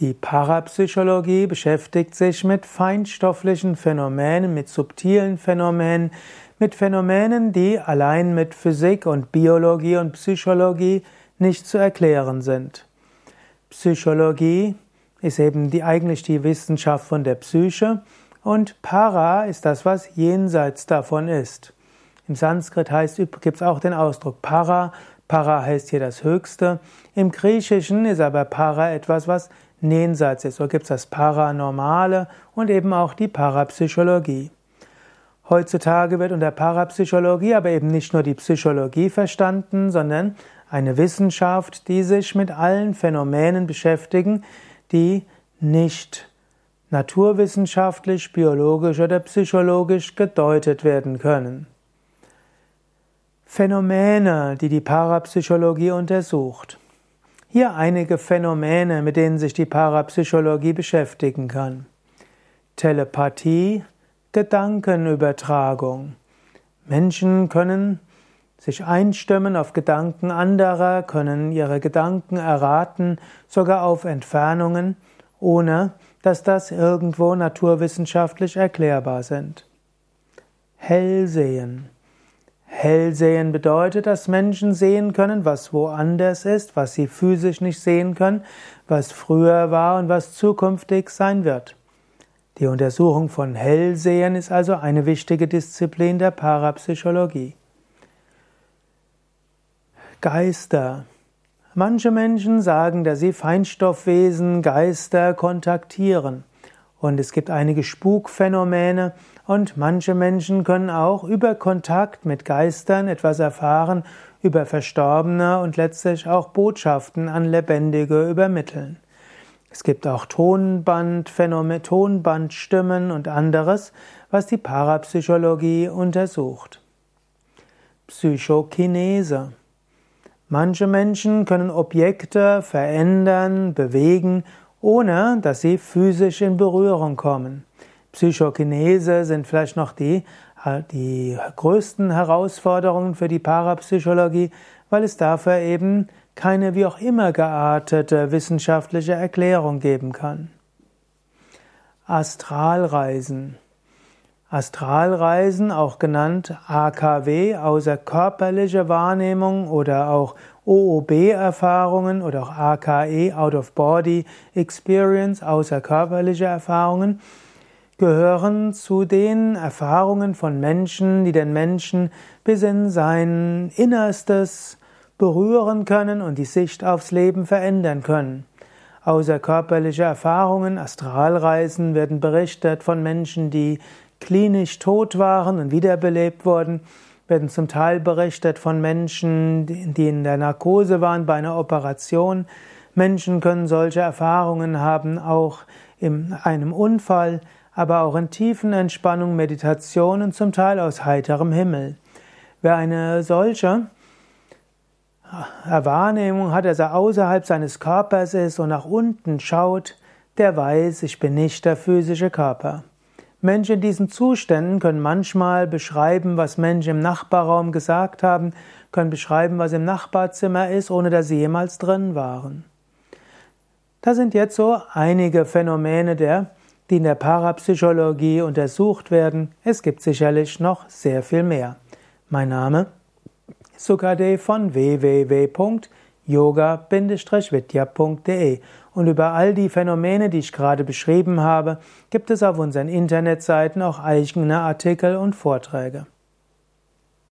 Die Parapsychologie beschäftigt sich mit feinstofflichen Phänomenen, mit subtilen Phänomenen, mit Phänomenen, die allein mit Physik und Biologie und Psychologie nicht zu erklären sind. Psychologie ist eben die, eigentlich die Wissenschaft von der Psyche und Para ist das, was jenseits davon ist. Im Sanskrit gibt es auch den Ausdruck Para. Para heißt hier das Höchste. Im Griechischen ist aber Para etwas, was jenseits ist. So gibt es das Paranormale und eben auch die Parapsychologie. Heutzutage wird unter Parapsychologie aber eben nicht nur die Psychologie verstanden, sondern eine Wissenschaft, die sich mit allen Phänomenen beschäftigen, die nicht naturwissenschaftlich, biologisch oder psychologisch gedeutet werden können. Phänomene, die die Parapsychologie untersucht. Hier einige Phänomene, mit denen sich die Parapsychologie beschäftigen kann. Telepathie, Gedankenübertragung. Menschen können sich einstimmen auf Gedanken anderer, können ihre Gedanken erraten, sogar auf Entfernungen, ohne dass das irgendwo naturwissenschaftlich erklärbar sind. Hellsehen. Hellsehen bedeutet, dass Menschen sehen können, was woanders ist, was sie physisch nicht sehen können, was früher war und was zukünftig sein wird. Die Untersuchung von Hellsehen ist also eine wichtige Disziplin der Parapsychologie. Geister. Manche Menschen sagen, dass sie Feinstoffwesen, Geister kontaktieren. Und es gibt einige Spukphänomene und manche Menschen können auch über Kontakt mit Geistern etwas erfahren, über Verstorbene und letztlich auch Botschaften an Lebendige übermitteln. Es gibt auch Tonbandphänomene, Tonbandstimmen und anderes, was die Parapsychologie untersucht. Psychokinese. Manche Menschen können Objekte verändern, bewegen ohne dass sie physisch in Berührung kommen. Psychokinese sind vielleicht noch die, die größten Herausforderungen für die Parapsychologie, weil es dafür eben keine wie auch immer geartete wissenschaftliche Erklärung geben kann. Astralreisen. Astralreisen, auch genannt AKW, außerkörperliche Wahrnehmung oder auch OOB-Erfahrungen oder auch AKE, Out of Body Experience, außerkörperliche Erfahrungen, gehören zu den Erfahrungen von Menschen, die den Menschen bis in sein Innerstes berühren können und die Sicht aufs Leben verändern können. Außerkörperliche Erfahrungen, Astralreisen werden berichtet von Menschen, die klinisch tot waren und wiederbelebt wurden werden zum Teil berichtet von Menschen, die in der Narkose waren bei einer Operation. Menschen können solche Erfahrungen haben, auch in einem Unfall, aber auch in tiefen Entspannung, Meditation und zum Teil aus heiterem Himmel. Wer eine solche Wahrnehmung hat, dass er außerhalb seines Körpers ist und nach unten schaut, der weiß, ich bin nicht der physische Körper. Menschen in diesen Zuständen können manchmal beschreiben, was Menschen im Nachbarraum gesagt haben, können beschreiben, was im Nachbarzimmer ist, ohne dass sie jemals drin waren. Da sind jetzt so einige Phänomene, der, die in der Parapsychologie untersucht werden. Es gibt sicherlich noch sehr viel mehr. Mein Name Sukade von www.yoga-vidya.de und über all die Phänomene, die ich gerade beschrieben habe, gibt es auf unseren Internetseiten auch eigene Artikel und Vorträge.